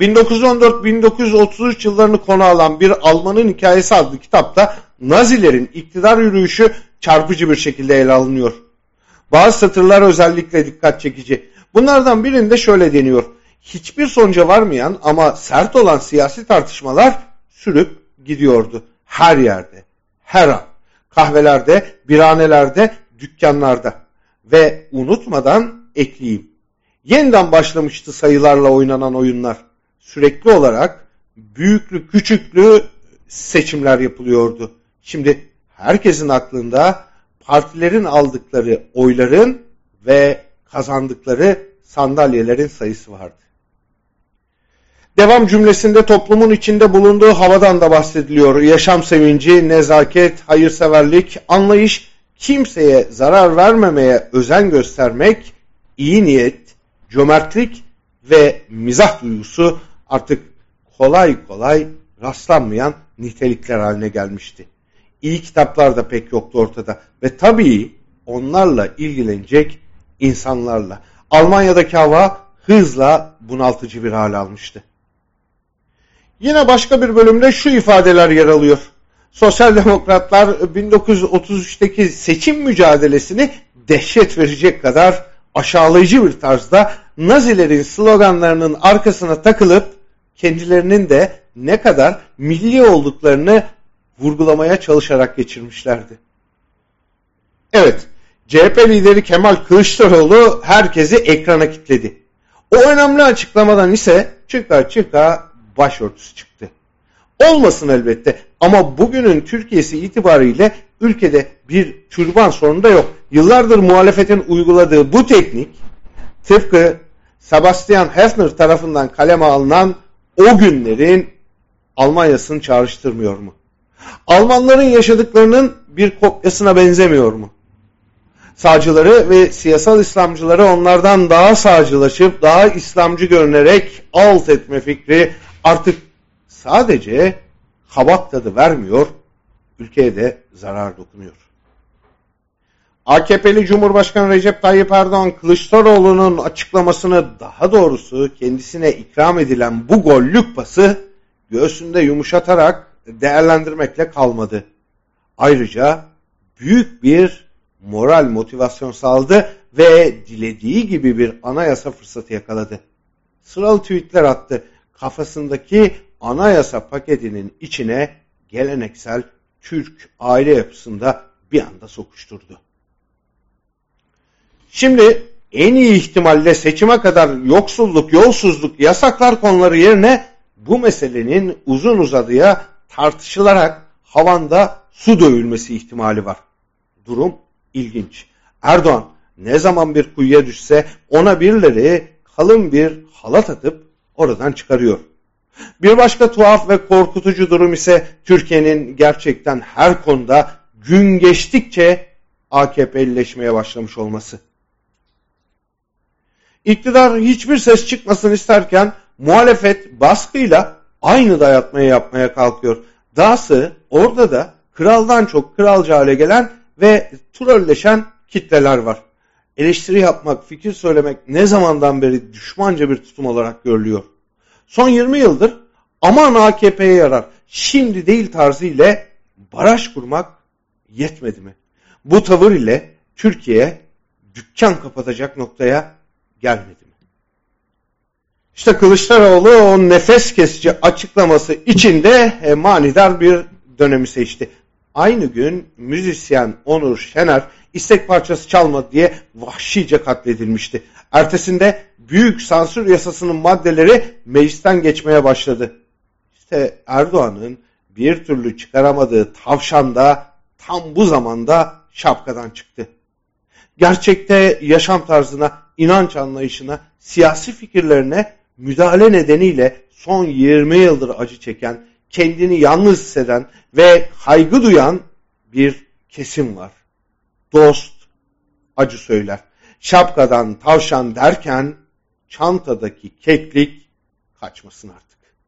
1914-1933 yıllarını konu alan bir Almanın hikayesi adlı kitapta Nazilerin iktidar yürüyüşü çarpıcı bir şekilde ele alınıyor. Bazı satırlar özellikle dikkat çekici. Bunlardan birinde şöyle deniyor. Hiçbir sonuca varmayan ama sert olan siyasi tartışmalar sürüp gidiyordu. Her yerde, her an. Kahvelerde, birhanelerde, dükkanlarda. Ve unutmadan ekleyeyim. Yeniden başlamıştı sayılarla oynanan oyunlar. Sürekli olarak büyüklü küçüklü seçimler yapılıyordu. Şimdi herkesin aklında partilerin aldıkları oyların ve kazandıkları sandalyelerin sayısı vardı. Devam cümlesinde toplumun içinde bulunduğu havadan da bahsediliyor. Yaşam sevinci, nezaket, hayırseverlik, anlayış, kimseye zarar vermemeye özen göstermek, iyi niyet, cömertlik ve mizah duygusu artık kolay kolay rastlanmayan nitelikler haline gelmişti. İyi kitaplar da pek yoktu ortada ve tabii onlarla ilgilenecek insanlarla. Almanya'daki hava hızla bunaltıcı bir hal almıştı. Yine başka bir bölümde şu ifadeler yer alıyor. Sosyal demokratlar 1933'teki seçim mücadelesini dehşet verecek kadar aşağılayıcı bir tarzda Nazilerin sloganlarının arkasına takılıp kendilerinin de ne kadar milli olduklarını vurgulamaya çalışarak geçirmişlerdi. Evet, CHP lideri Kemal Kılıçdaroğlu herkesi ekrana kitledi. O önemli açıklamadan ise çıka çıka başörtüsü çıktı. Olmasın elbette ama bugünün Türkiye'si itibariyle ülkede bir türban sorunu da yok. Yıllardır muhalefetin uyguladığı bu teknik tıpkı Sebastian Hefner tarafından kaleme alınan o günlerin Almanya'sını çağrıştırmıyor mu? Almanların yaşadıklarının bir kopyasına benzemiyor mu? Sağcıları ve siyasal İslamcıları onlardan daha sağcılaşıp daha İslamcı görünerek alt etme fikri artık sadece kabak tadı vermiyor, ülkeye de zarar dokunuyor. AKP'li Cumhurbaşkanı Recep Tayyip Erdoğan Kılıçdaroğlu'nun açıklamasını daha doğrusu kendisine ikram edilen bu gollük pası göğsünde yumuşatarak değerlendirmekle kalmadı. Ayrıca büyük bir moral motivasyon sağladı ve dilediği gibi bir anayasa fırsatı yakaladı. Sıralı tweetler attı. Kafasındaki anayasa paketinin içine geleneksel Türk aile yapısında bir anda sokuşturdu. Şimdi en iyi ihtimalle seçime kadar yoksulluk, yolsuzluk, yasaklar konuları yerine bu meselenin uzun uzadıya tartışılarak havanda su dövülmesi ihtimali var. Durum ilginç. Erdoğan ne zaman bir kuyuya düşse ona birileri kalın bir halat atıp oradan çıkarıyor. Bir başka tuhaf ve korkutucu durum ise Türkiye'nin gerçekten her konuda gün geçtikçe AKP'lileşmeye başlamış olması. İktidar hiçbir ses çıkmasın isterken muhalefet baskıyla aynı dayatmayı yapmaya kalkıyor. Dahası orada da kraldan çok kralca hale gelen ve trolleşen kitleler var. Eleştiri yapmak, fikir söylemek ne zamandan beri düşmanca bir tutum olarak görülüyor. Son 20 yıldır aman AKP'ye yarar, şimdi değil tarzı ile baraj kurmak yetmedi mi? Bu tavır ile Türkiye dükkan kapatacak noktaya gelmedi mi? İşte Kılıçdaroğlu o nefes kesici açıklaması içinde e, manidar bir dönemi seçti. Aynı gün müzisyen Onur Şener istek parçası çalmadı diye vahşice katledilmişti. Ertesinde büyük sansür yasasının maddeleri meclisten geçmeye başladı. İşte Erdoğan'ın bir türlü çıkaramadığı tavşan da tam bu zamanda şapkadan çıktı. Gerçekte yaşam tarzına, inanç anlayışına, siyasi fikirlerine müdahale nedeniyle son 20 yıldır acı çeken, kendini yalnız hisseden ve kaygı duyan bir kesim var. Dost acı söyler. Şapkadan tavşan derken çantadaki keklik kaçmasın artık.